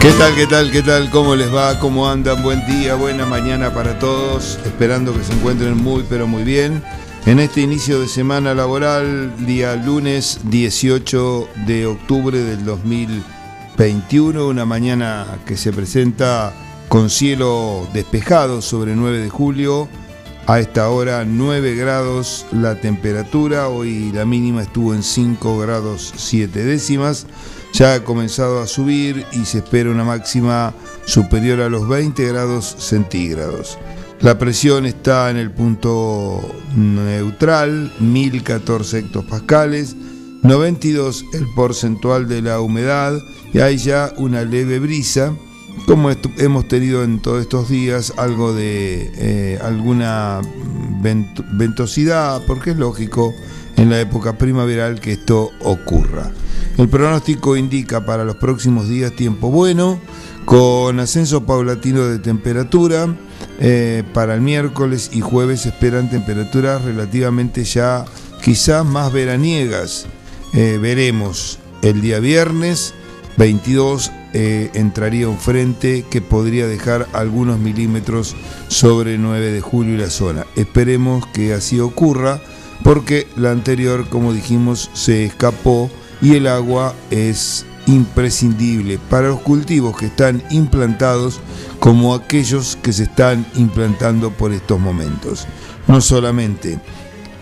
¿Qué tal, qué tal, qué tal? ¿Cómo les va? ¿Cómo andan? Buen día, buena mañana para todos. Esperando que se encuentren muy, pero muy bien. En este inicio de semana laboral, día lunes 18 de octubre del 2021, una mañana que se presenta con cielo despejado sobre 9 de julio. A esta hora 9 grados la temperatura, hoy la mínima estuvo en 5 grados 7 décimas ya ha comenzado a subir y se espera una máxima superior a los 20 grados centígrados. La presión está en el punto neutral, 1014 hectopascales, 92 el porcentual de la humedad y hay ya una leve brisa. Como hemos tenido en todos estos días algo de eh, alguna ventosidad, porque es lógico en la época primaveral que esto ocurra. El pronóstico indica para los próximos días tiempo bueno, con ascenso paulatino de temperatura. Eh, para el miércoles y jueves esperan temperaturas relativamente ya quizás más veraniegas. Eh, veremos el día viernes 22 eh, entraría un frente que podría dejar algunos milímetros sobre 9 de julio y la zona. Esperemos que así ocurra porque la anterior, como dijimos, se escapó y el agua es imprescindible para los cultivos que están implantados como aquellos que se están implantando por estos momentos. No solamente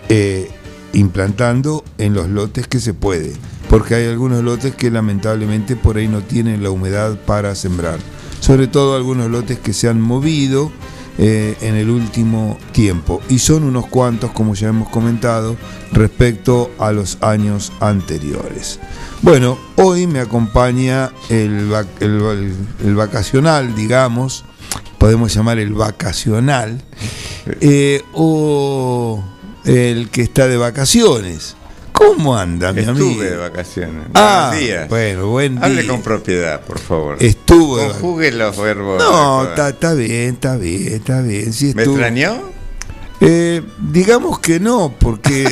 eh, implantando en los lotes que se puede, porque hay algunos lotes que lamentablemente por ahí no tienen la humedad para sembrar. Sobre todo algunos lotes que se han movido eh, en el último tiempo. Y son unos cuantos, como ya hemos comentado, respecto a los años anteriores. Bueno, hoy me acompaña el, el, vacacional, digamos, podemos llamar el vacacional, eh, o el que está de vacaciones. ¿Cómo anda, mi amigo? Estuve de vacaciones. Ah, días. bueno, buen día. Hable con propiedad, por favor. Estuvo. Conjugue los verbos. No, está bien, está bien, está bien. ¿Me extrañó? Eh, digamos que no, porque...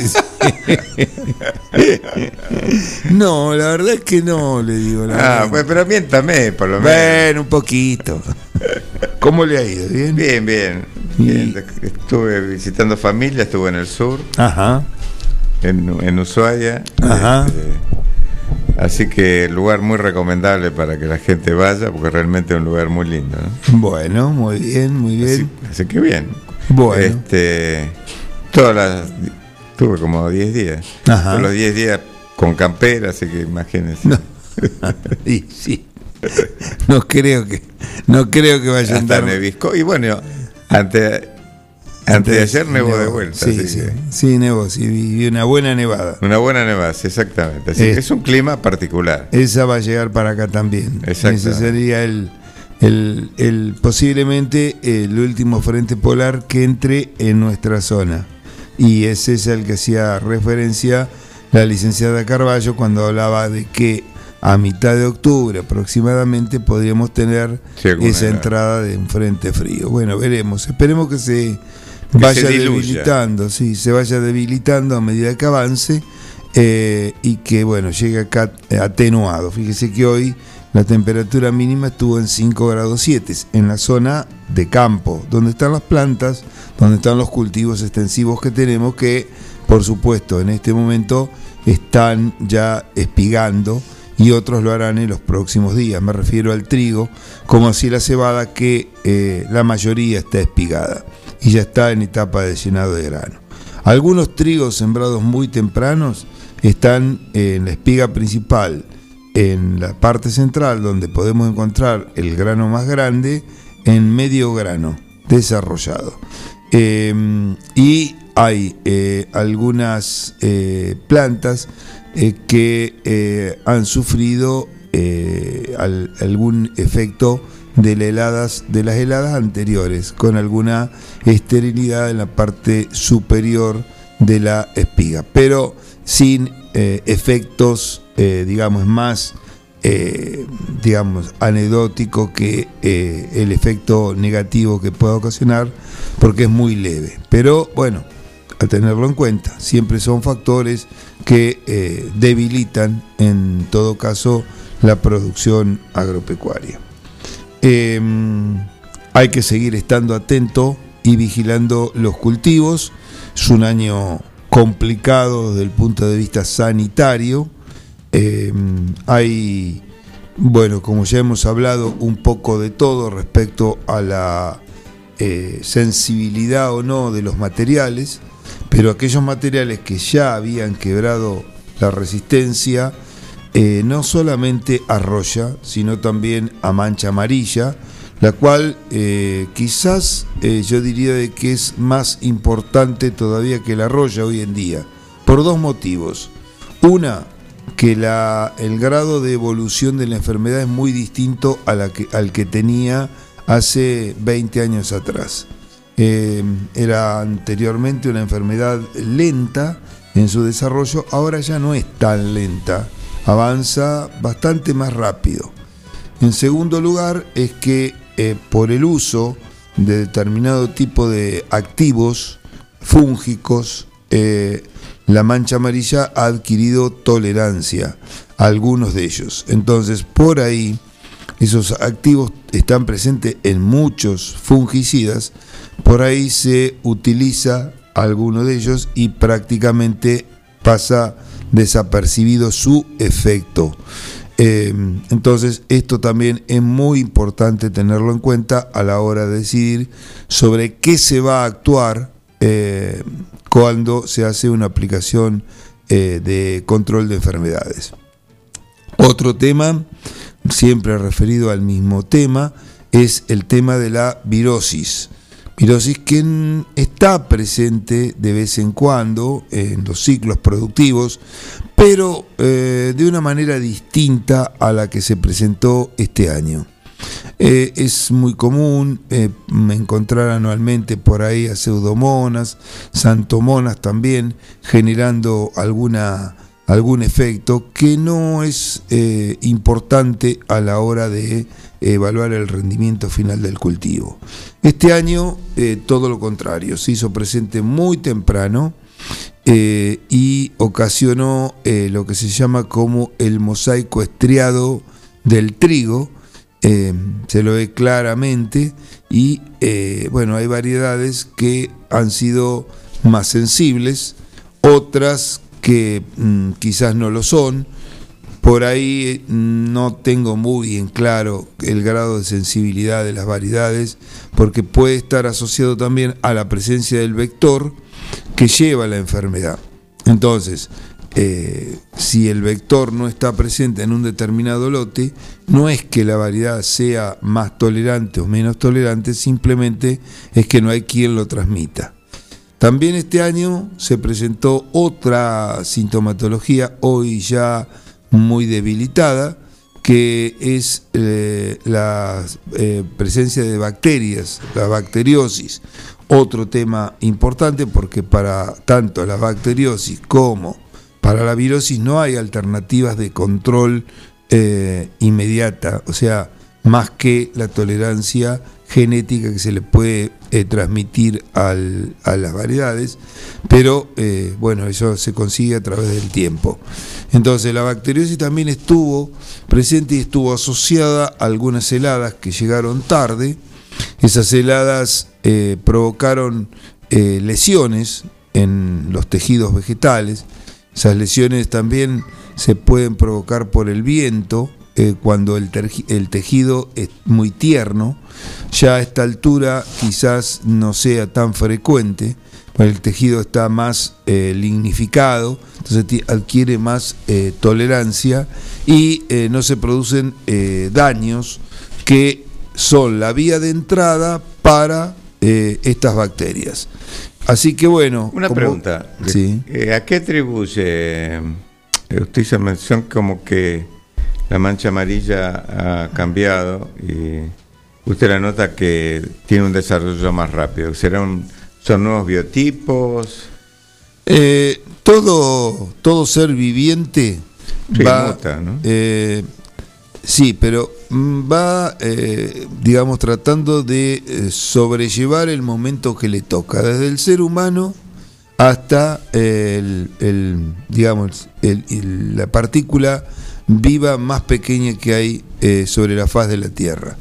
no, la verdad es que no, le digo. La ah, pues, pero miéntame, por lo menos. Bueno, un poquito. ¿Cómo le ha ido? ¿Bien? Bien, bien. bien. Estuve visitando familia, estuve en el sur. Ajá en, Ushuaia. Este, así que lugar muy recomendable para que la gente vaya, porque realmente es un lugar muy lindo. Bueno, muy bien, muy bien. Así, que bien. Bueno. Este, todas las. Tuve como 10 días. Todos los 10 días con campera, así que imagínense. No. y sí. No creo que no creo que vaya a andar. Y bueno, ante antes de ayer nevó, de vuelta. Sí, sí, sí, nevó, sí, y una buena nevada. Una buena nevada, exactamente. Así es, un clima particular. Esa va a llegar para acá también. Ese sería el, el, el, posiblemente el último frente polar que entre en nuestra zona. Y ese es el que hacía referencia la licenciada Carballo cuando hablaba de que a mitad de octubre aproximadamente podríamos tener esa entrada de un frente frío. Bueno, veremos. Esperemos que se vaya debilitando, sí, se vaya debilitando a medida que avance eh, y que bueno, llegue acá atenuado. Fíjese que hoy la temperatura mínima estuvo en 5 grados 7 en la zona de campo, donde están las plantas, donde están los cultivos extensivos que tenemos que, por supuesto, en este momento están ya espigando y otros lo harán en los próximos días. Me refiero al trigo, como así la cebada, que eh, la mayoría está espigada y ya está en etapa de llenado de grano. Algunos trigos sembrados muy tempranos están en la espiga principal, en la parte central, donde podemos encontrar el grano más grande, en medio grano desarrollado. Em, y hay eh, algunas eh, plantas eh, que han sufrido algún efecto de, las heladas anteriores, con alguna esterilidad en la parte superior de la espiga, pero sin efectos, digamos, más digamos, anecdótico que el efecto negativo que pueda ocasionar, porque es muy leve. Pero bueno, a tenerlo en cuenta. Siempre son factores que eh, debilitan, en todo caso, la producción agropecuaria. Em, hay que seguir estando atento y vigilando los cultivos. Es un año complicado desde el punto de vista sanitario. Em, hay, bueno, como ya hemos hablado, un poco de todo respecto a la eh, sensibilidad o no de los materiales pero aquellos materiales que ya habían quebrado la resistencia, eh, no solamente a roya, sino también a mancha amarilla, la cual eh, quizás eh, yo diría de que es más importante todavía que la roya hoy en día, por dos motivos. Una, que la, el grado de evolución de la enfermedad es muy distinto a la que, al que tenía hace 20 años atrás. Era anteriormente una enfermedad lenta en su desarrollo, ahora ya no es tan lenta, avanza bastante más rápido. En segundo lugar, es que eh, por el uso de determinado tipo de activos fúngicos, eh, la mancha amarilla ha adquirido tolerancia a algunos de ellos. Entonces, por ahí, esos activos están presentes en muchos fungicidas por ahí se utiliza alguno de ellos y prácticamente pasa desapercibido su efecto. Em, entonces, esto también es muy importante tenerlo en cuenta a la hora de decidir sobre qué se va a actuar eh, cuando se hace una aplicación eh, de control de enfermedades. Otro tema, siempre referido al mismo tema, es el tema de la virosis. Virosis que está presente de vez en cuando en los ciclos productivos, pero eh, de una manera distinta a la que se presentó este año. Eh, es muy común eh, encontrar anualmente por ahí a pseudomonas, santomonas también, generando alguna, algún efecto que no es importante a la hora de evaluar el rendimiento final del cultivo. Este año eh, todo lo contrario, se hizo presente muy temprano eh, y ocasionó eh, lo que se llama como el mosaico estriado del trigo, se lo ve claramente y bueno, hay variedades que han sido más sensibles, otras que mm, quizás no lo son, por ahí mm, no tengo muy en claro el grado de sensibilidad de las variedades, porque puede estar asociado también a la presencia del vector que lleva la enfermedad. Entonces, eh, si el vector no está presente en un determinado lote, no es que la variedad sea más tolerante o menos tolerante, simplemente es que no hay quien lo transmita. También este año se presentó otra sintomatología, hoy ya muy debilitada, que es eh, la eh, presencia de bacterias, la bacteriosis. Otro tema importante porque para tanto la bacteriosis como para la virosis no hay alternativas de control eh, inmediata, o sea, más que la tolerancia genética que se le puede eh, transmitir a las variedades, pero eh, bueno, eso se consigue a través del tiempo. Entonces la bacteriosis también estuvo presente y estuvo asociada a algunas heladas que llegaron tarde. Esas heladas eh, provocaron lesiones en los tejidos vegetales. Esas lesiones también se pueden provocar por el viento, eh, cuando el, tejido es muy tierno, ya a esta altura quizás no sea tan frecuente, el tejido está más eh, lignificado, entonces adquiere más eh, tolerancia y no se producen daños que son la vía de entrada para estas bacterias. Así que bueno. Una pregunta. Sí. ¿A qué atribuye? Usted hizo mención como que la mancha amarilla ha cambiado y usted la nota que tiene un desarrollo más rápido. ¿Serán son nuevos biotipos? Eh, todo, todo ser viviente va, ¿no? Eh, sí, pero mm, va, eh, digamos, tratando de sobrellevar el momento que le toca, desde el ser humano hasta el, digamos, la partícula viva más pequeña que hay eh, sobre la faz de la Tierra.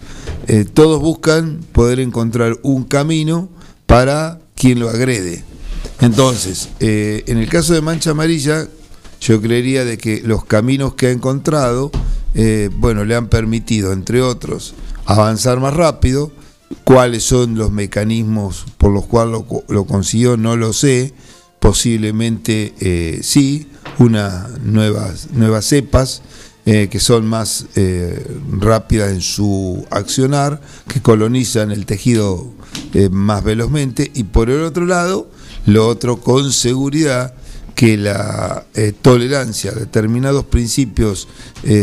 Eh, todos buscan poder encontrar un camino para quien lo agrede. Entonces, eh, en el caso de Mancha Amarilla, yo creería de que los caminos que ha encontrado, bueno, le han permitido, entre otros, avanzar más rápido. ¿Cuáles son los mecanismos por los cuales lo, consiguió? No lo sé. Posiblemente sí, unas nuevas, nuevas cepas eh, que son más eh, rápidas en su accionar, que colonizan el tejido eh, más velozmente, y por el otro lado, lo otro con seguridad, que la tolerancia a determinados principios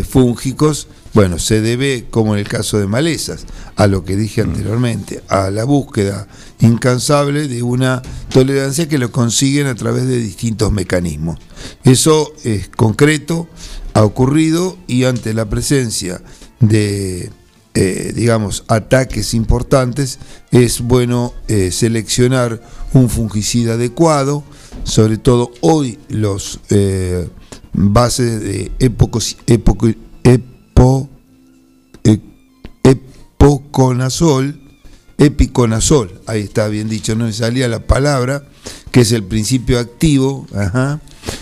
fúngicos, bueno, se debe, como en el caso de malezas, a lo que dije mm. anteriormente, a la búsqueda incansable de una tolerancia que lo consiguen a través de distintos mecanismos. Eso es concreto, ha ocurrido y ante la presencia de, eh, digamos, ataques importantes, es bueno eh, seleccionar un fungicida adecuado, sobre todo hoy los eh, bases de epocos, epo, epoconazol, epiconazol, ahí está bien dicho, no me salía la palabra, que es el principio activo,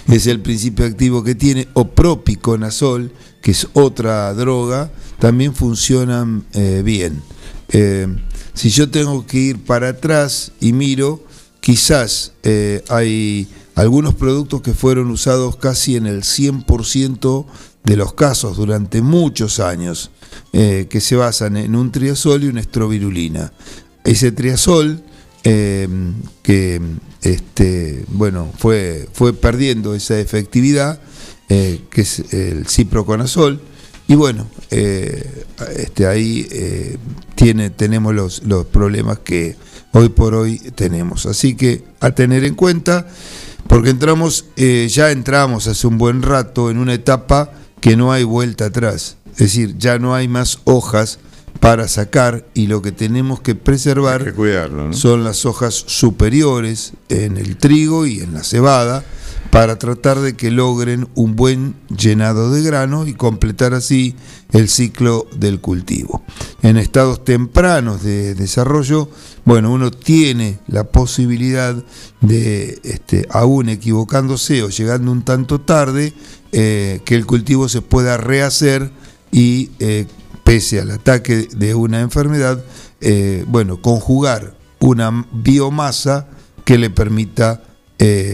es el principio activo que tiene, o propiconazol, que es otra droga, también funcionan eh, bien. Eh, si yo tengo que ir para atrás y miro, quizás eh, hay algunos productos que fueron usados casi en el 100% de los casos durante muchos años, que se basan en un triazol y una estrovirulina. Ese triazol Em, que este, bueno, fue, fue perdiendo esa efectividad, eh, que es el ciproconazol, y bueno, eh, este, ahí eh, tiene, tenemos los, los problemas que hoy por hoy tenemos. Así que a tener en cuenta, porque entramos, ya entramos hace un buen rato en una etapa que no hay vuelta atrás, es decir, ya no hay más hojas para sacar y lo que tenemos que preservar son las hojas superiores en el trigo y en la cebada para tratar de que logren un buen llenado de grano y completar así el ciclo del cultivo. En estados tempranos de desarrollo, bueno, uno tiene la posibilidad de, este, aún equivocándose o llegando un tanto tarde, eh, que el cultivo se pueda rehacer y eh, pese al ataque de una enfermedad, eh, bueno, conjugar una biomasa que le permita,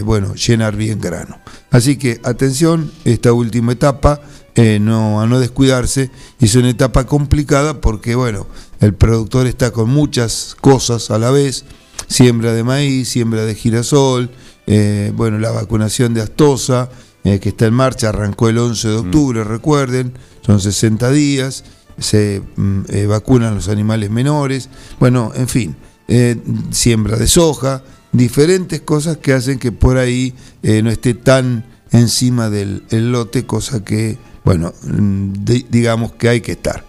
bueno, llenar bien grano. Así que atención, esta última etapa, eh, no, a no descuidarse, es una etapa complicada porque, bueno, el productor está con muchas cosas a la vez, siembra de maíz, siembra de girasol, bueno, la vacunación de astosa, que está en marcha, arrancó el 11 de octubre, mm. recuerden, son 60 días, se mm, eh, vacunan los animales menores, bueno, en fin, eh, siembra de soja, diferentes cosas que hacen que por ahí eh, no esté tan encima del lote, cosa que, bueno, digamos que hay que estar.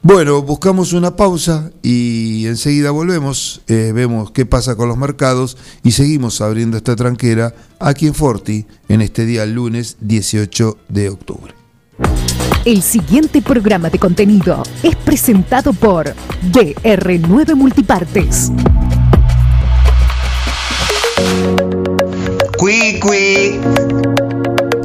Bueno, buscamos una pausa y enseguida volvemos, vemos qué pasa con los mercados y seguimos abriendo esta tranquera aquí en Forti en este día lunes 18 de octubre. El siguiente programa de contenido es presentado por DR9 Multipartes. Cui,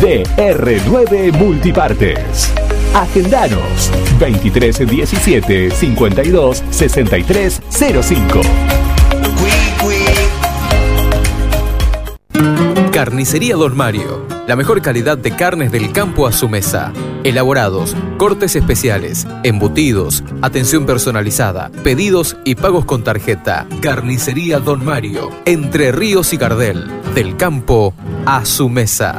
DR9 Multipartes. Agendanos 2317 52 63 05. Carnicería Don Mario. La mejor calidad de carnes del campo a su mesa. Elaborados, cortes especiales, embutidos, atención personalizada, pedidos y pagos con tarjeta. Carnicería Don Mario. Entre Ríos y Cardel. Del campo a su mesa.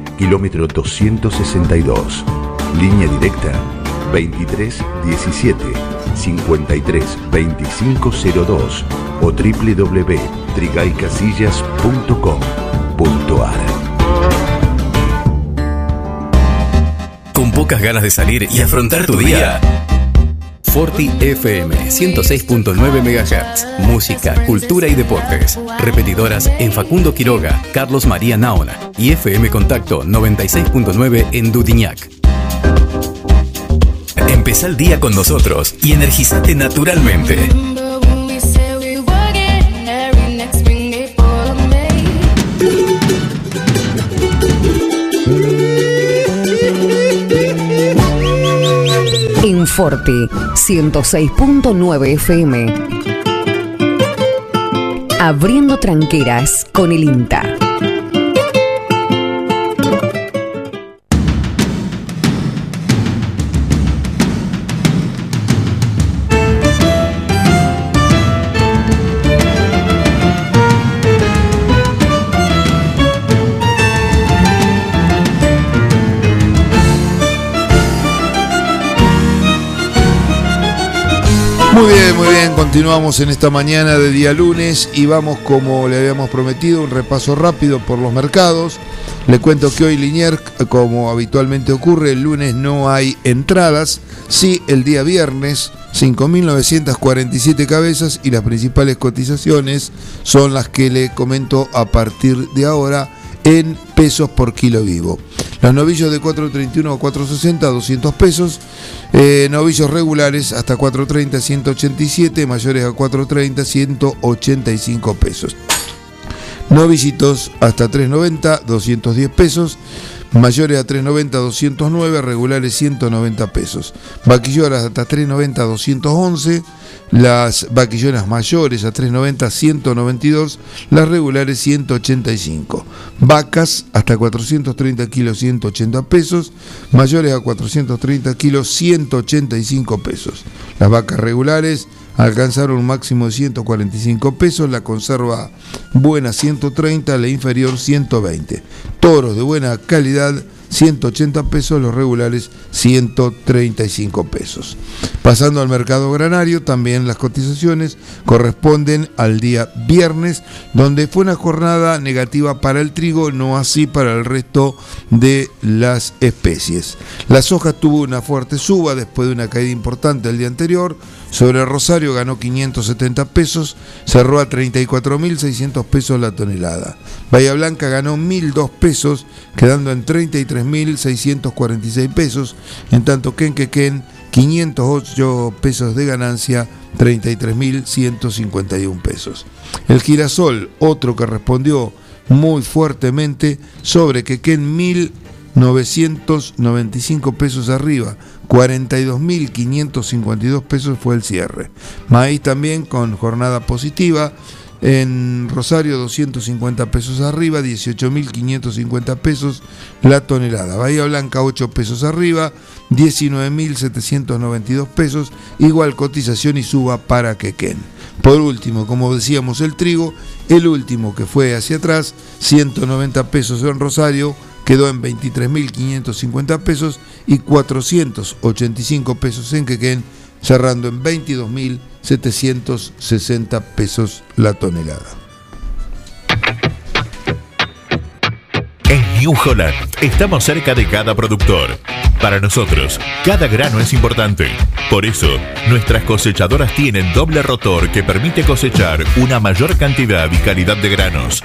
kilómetro 262. Línea directa 23 17 53 2502 o www.trigaycasillas.com.ar. Con pocas ganas de salir y afrontar tu día. Forti FM 106.9 MHz. Música, cultura y deportes. Repetidoras en Facundo Quiroga, Carlos María Naona y FM Contacto 96.9 en Dudiñac. Empezá el día con nosotros y energizate naturalmente. En Forte 106.9 FM. Abriendo tranqueras con el INTA. Continuamos en esta mañana de día lunes y vamos como le habíamos prometido, un repaso rápido por los mercados. Le cuento que hoy Linier, como habitualmente ocurre, el lunes no hay entradas, sí el día viernes 5.947 cabezas y las principales cotizaciones son las que le comento a partir de ahora en pesos por kilo vivo. Los novillos de 4.31 a 4.60, 200 pesos. Eh, novillos regulares hasta 4.30, 187. Mayores a 4.30, 185 pesos. Novicitos hasta 390, 210 pesos. Mayores a 390, 209, regulares 190 pesos. Vaquilloras hasta 390, 211. Las vaquillonas mayores a 390, 192. Las regulares 185. Vacas hasta 430 kilos, 180 pesos. Mayores a 430 kilos, 185 pesos. Las vacas regulares alcanzaron un máximo de 145 pesos, la conserva buena 130, la inferior 120. Toros de buena calidad 180 pesos, los regulares 135 pesos. Pasando al mercado granario, también las cotizaciones corresponden al día viernes, donde fue una jornada negativa para el trigo, no así para el resto de las especies. La soja tuvo una fuerte suba después de una caída importante el día anterior. Sobre Rosario ganó 570 pesos, cerró a 34.600 pesos la tonelada. Bahía Blanca ganó 1.002 pesos, quedando en 33.646 pesos, en tanto que en Quequén 508 pesos de ganancia, 33.151 pesos. El girasol, otro que respondió muy fuertemente sobre Quequén 1.995 pesos arriba, 42.552 pesos fue el cierre. Maíz también con jornada positiva. En Rosario 250 pesos arriba, 18.550 pesos la tonelada. Bahía Blanca 8 pesos arriba, 19.792 pesos. Igual cotización y suba para Quequén. Por último, como decíamos, el trigo, el último que fue hacia atrás, 190 pesos en Rosario, quedó en 23.550 pesos y 485 pesos en Quequén, cerrando en 22.760 pesos la tonelada. En New Holland estamos cerca de cada productor. Para nosotros, cada grano es importante. Por eso, nuestras cosechadoras tienen doble rotor que permite cosechar una mayor cantidad y calidad de granos.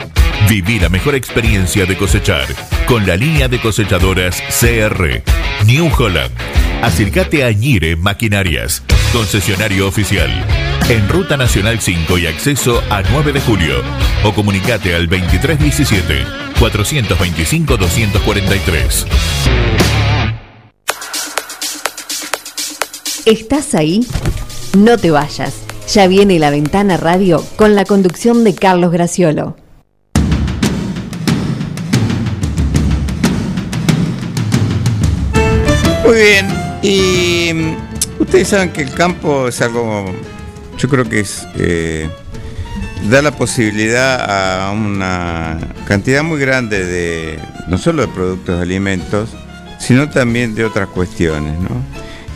Viví la mejor experiencia de cosechar con la línea de cosechadoras CR. New Holland. Acércate a Ñire Maquinarias, concesionario oficial. En Ruta Nacional 5 y acceso a 9 de julio. O comunicate al 2317 425 243. ¿Estás ahí? No te vayas. Ya viene la ventana radio con la conducción de Carlos Graciolo. Muy bien, y mm, ustedes saben que el campo es algo, yo creo que es, eh, da la posibilidad a una cantidad muy grande de, no solo de productos de alimentos, sino también de otras cuestiones, ¿no?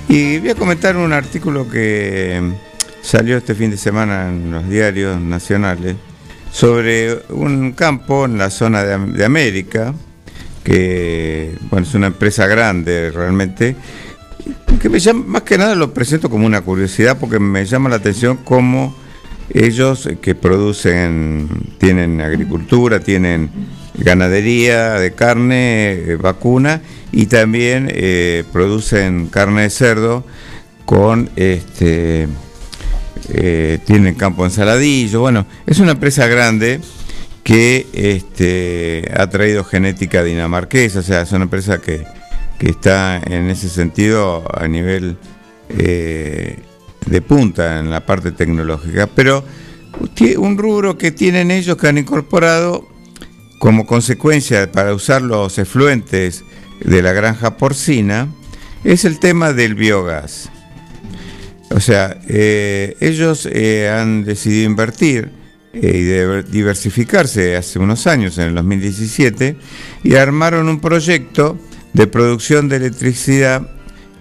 Y voy a comentar un artículo que salió este fin de semana en los diarios nacionales sobre un campo en la zona de, de América, que bueno, es una empresa grande realmente, que me llama, más que nada lo presento como una curiosidad porque me llama la atención cómo ellos que producen, tienen agricultura, tienen ganadería de carne, eh, vacuna y también eh, producen carne de cerdo con este eh, tienen campo en Saladillo, bueno, es una empresa grande que este, ha traído genética dinamarquesa, o sea, es una empresa que, que está en ese sentido a nivel eh, de punta en la parte tecnológica, pero un rubro que tienen ellos que han incorporado como consecuencia para usar los efluentes de la granja porcina es el tema del biogás. O sea, eh, ellos eh, han decidido invertir y diversificarse hace unos años, en el 2017, y armaron un proyecto de producción de electricidad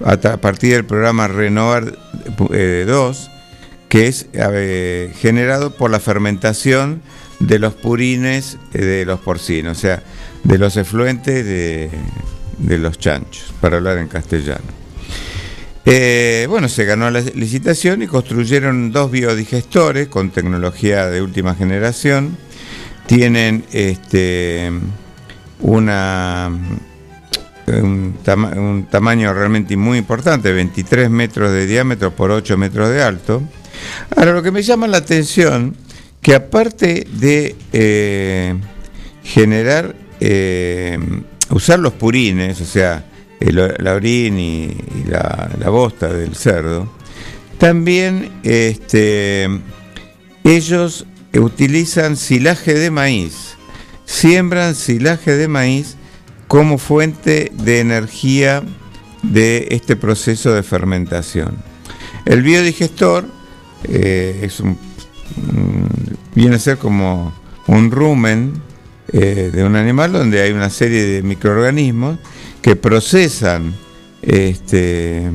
a, partir del programa Renovar 2, que es generado por la fermentación de los purines de los porcinos, o sea, de los efluentes de, de los chanchos, para hablar en castellano. Eh, bueno, se ganó la licitación y construyeron dos biodigestores con tecnología de última generación. Tienen este, una, un, tamaño realmente muy importante, 23 metros de diámetro por 8 metros de alto. Ahora, lo que me llama la atención, que aparte de eh, generar, eh, usar los purines, o sea, la orín y, la, la, bosta del cerdo, también este, ellos utilizan silaje de maíz, siembran silaje de maíz como fuente de energía de este proceso de fermentación. El biodigestor eh, es un, viene a ser como un rumen eh, de un animal donde hay una serie de microorganismos que procesan este,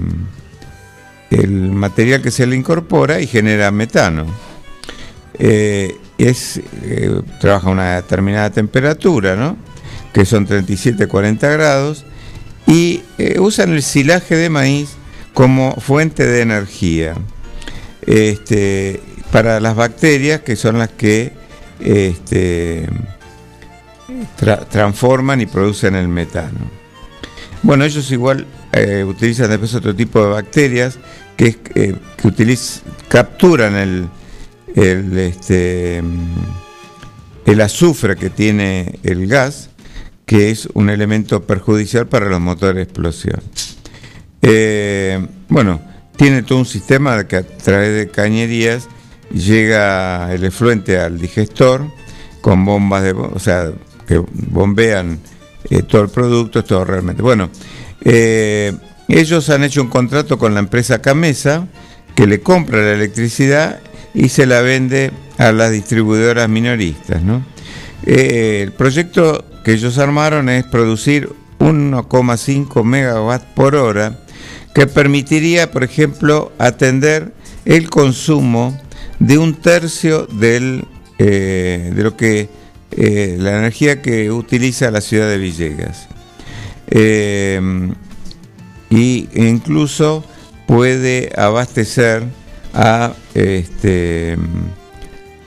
el material que se le incorpora y genera metano. Eh, es, trabaja a una determinada temperatura, ¿no? Que son 37-40 grados, y usan el silaje de maíz como fuente de energía este, para las bacterias que son las que este, transforman y producen el metano. Bueno, ellos igual eh, utilizan después otro tipo de bacterias que, eh, que capturan el, el, este, el azufre que tiene el gas, que es un elemento perjudicial para los motores de explosión. Eh, bueno, tiene todo un sistema que a través de cañerías llega el efluente al digestor con bombas de, o sea, que bombean eh, todo el producto, todo realmente. Bueno, eh, ellos han hecho un contrato con la empresa Camesa que le compra la electricidad y se la vende a las distribuidoras minoristas. El proyecto que ellos armaron es producir 1,5 megawatts por hora que permitiría, por ejemplo, atender el consumo de un tercio eh, de lo que eh, la energía que utiliza la ciudad de Villegas. Eh, y incluso puede abastecer a, este,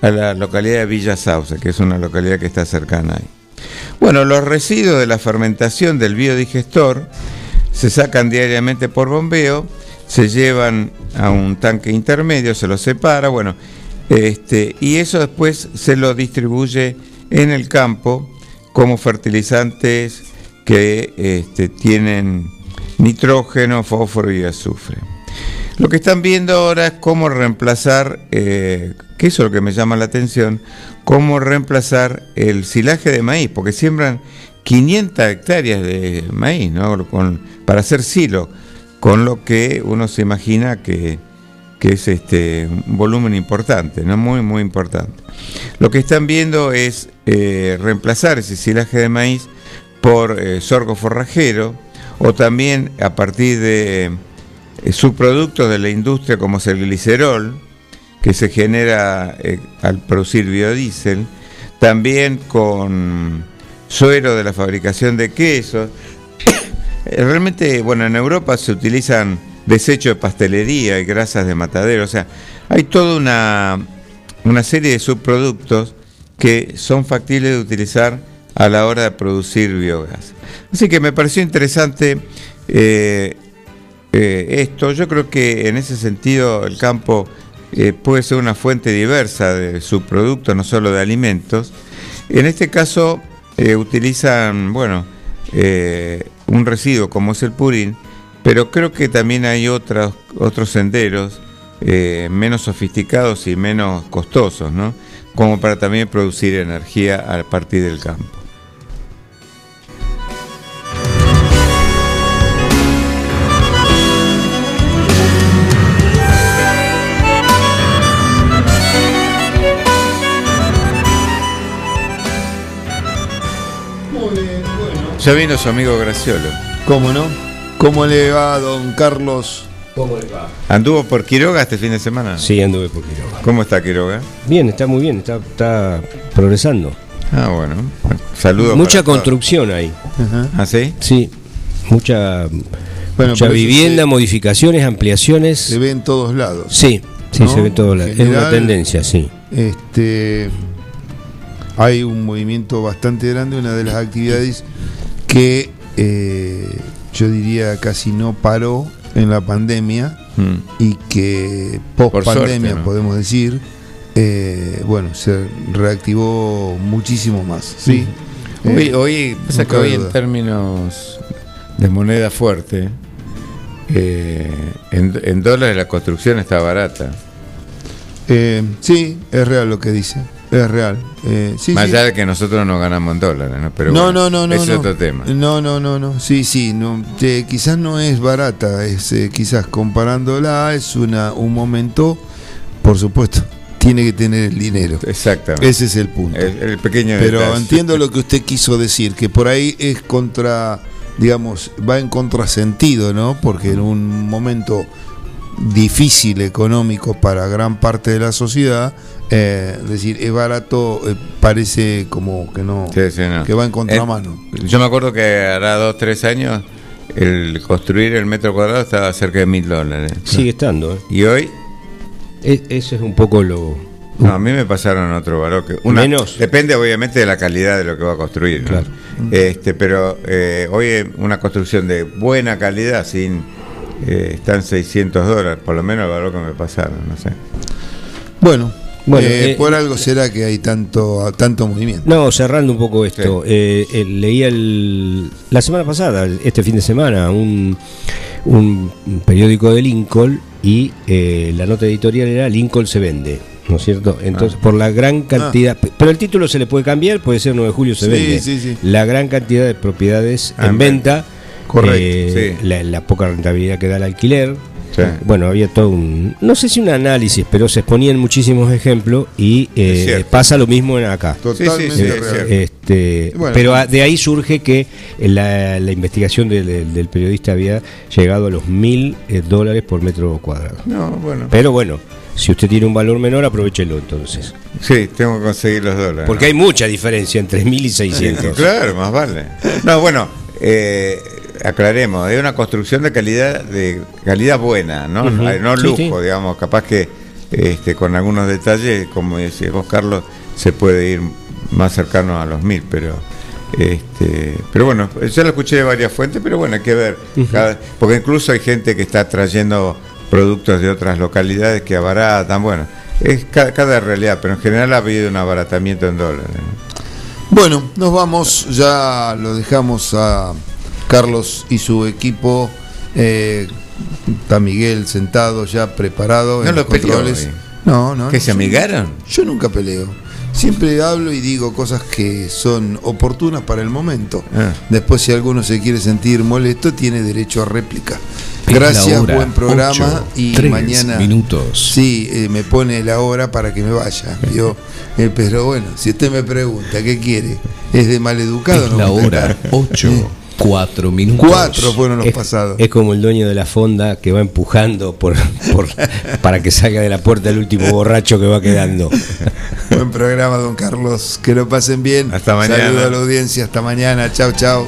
a la localidad de Villa Sauce, que es una localidad que está cercana ahí. Bueno, los residuos de la fermentación del biodigestor se sacan diariamente por bombeo, se llevan a un tanque intermedio, se lo separa, bueno, este, y eso después se lo distribuye en el campo como fertilizantes que este, tienen nitrógeno, fósforo y azufre. Lo que están viendo ahora es cómo reemplazar, eh, que eso es lo que me llama la atención, cómo reemplazar el silaje de maíz, porque siembran 500 hectáreas de maíz ¿no? para hacer silo, con lo que uno se imagina que, es este, un volumen importante, ¿no? muy, muy importante. Lo que están viendo es eh, reemplazar ese silaje de maíz por eh, sorgo forrajero o también a partir de subproductos de la industria como es el glicerol, que se genera al producir biodiesel, también con suero de la fabricación de quesos. Eh, realmente, bueno, en Europa se utilizan desechos de pastelería y grasas de matadero, o sea, hay toda una, una serie de subproductos que son factibles de utilizar a la hora de producir biogás. Así que me pareció interesante eh, eh, esto. Yo creo que en ese sentido el campo puede ser una fuente diversa de subproductos, no solo de alimentos. En este caso, eh, utilizan, bueno, eh, un residuo como es el purín, pero creo que también hay otros, senderos eh, menos sofisticados y menos costosos, ¿no? Como para también producir energía a partir del campo. Ya vino su amigo Graciolo. ¿Cómo no? ¿Cómo le va, don Carlos? ¿Cómo le va? ¿Anduvo por Quiroga este fin de semana? Sí, anduve por Quiroga. ¿Cómo está Quiroga? Bien, está muy bien, está, progresando. Ah, bueno. Saludos. Mucha construcción ahí. ¿Ah, sí? Sí, mucha, mucha vivienda, modificaciones, ampliaciones. Se ve en todos lados. Sí, sí, se ve en todos lados. Es una tendencia, sí. Este, hay un movimiento bastante grande, una de las actividades que eh, yo diría casi no paró en la pandemia hmm. y que post pandemia podemos decir eh, bueno, se reactivó muchísimo más. ¿sí? Hoy, hoy, que hoy en términos de moneda fuerte, en, en dólares la construcción está barata. sí, es real lo que dice. Es real. Eh, Más allá de que nosotros no ganamos en dólares, ¿no? Pero no, no, no, no, es otro tema. No, no, no, no. Sí, sí. No, quizás no es barata. Es, eh, quizás comparándola es una, un momento, por supuesto, tiene que tener el dinero. Exactamente. Ese es el punto. El, pequeño Pero entiendo lo que usted quiso decir, que por ahí es contra, digamos, va en contrasentido, ¿no? Porque en un momento difícil económico para gran parte de la sociedad, eh, decir, es barato, eh, parece como que no, que va en contramano. Eh, yo me acuerdo que hará dos, tres años el construir el metro cuadrado estaba cerca de mil dólares. Sigue estando. ¿eh? ¿Y hoy? E, eso es un poco lo... No, a mí me pasaron otro valor. Que Menos. Depende obviamente de la calidad de lo que va a construir. Claro. Este, pero hoy una construcción de buena calidad, sin están 600 dólares, por lo menos el valor que me pasaron, no sé. Bueno, bueno, eh, eh, por algo será que hay tanto, tanto movimiento. No, cerrando un poco esto, eh, leía el, la semana pasada, este fin de semana, un, un periódico de Lincoln y la nota editorial era Lincoln se vende. ¿no es cierto? Entonces, ah. por la gran ah. cantidad, pero el título se le puede cambiar, puede ser 9 de julio se vende. La gran cantidad de propiedades ah, en venta, correcto, la, poca rentabilidad que da el alquiler, bueno, había todo un, no sé si un análisis, pero se exponían muchísimos ejemplos y eh, pasa lo mismo en acá. Totalmente este, pero de ahí surge que la, investigación del, periodista había llegado a los mil eh, dólares por metro cuadrado. No, bueno. Pero bueno, si usted tiene un valor menor, aprovechelo entonces. Sí, tengo que conseguir los dólares. Porque hay mucha diferencia entre mil y seiscientos. claro, más vale. No, bueno, eh, aclaremos, es una construcción de calidad de calidad buena, no, no lujo, digamos, capaz que este, con algunos detalles, como decía vos Carlos, se puede ir más cercano a los mil, pero este, pero bueno, yo lo escuché de varias fuentes, pero bueno, hay que ver, porque incluso hay gente que está trayendo productos de otras localidades que abaratan, bueno, es cada, cada realidad, pero en general ha habido un abaratamiento en dólares. Bueno, nos vamos, ya lo dejamos a Carlos y su equipo. Eh, está Miguel sentado ya preparado. ¿No en los controles. No, no. ¿Que se amigaron? Yo nunca peleo. Siempre hablo y digo cosas que son oportunas para el momento. Ah. Después, si alguno se quiere sentir molesto, tiene derecho a réplica. Gracias, buen programa. y mañana. minutos. Sí, eh, me pone la hora para que me vaya. Yo, eh, pero bueno, si usted me pregunta qué quiere, ¿es de maleducado? Es la hora 8 cuatro minutos. Cuatro fueron los pasados. Es como el dueño de la fonda que va empujando por, para que salga de la puerta el último borracho que va quedando. Buen programa, don Carlos. Que lo pasen bien. Hasta mañana. Saludos a la audiencia. Hasta mañana. Chao, chao.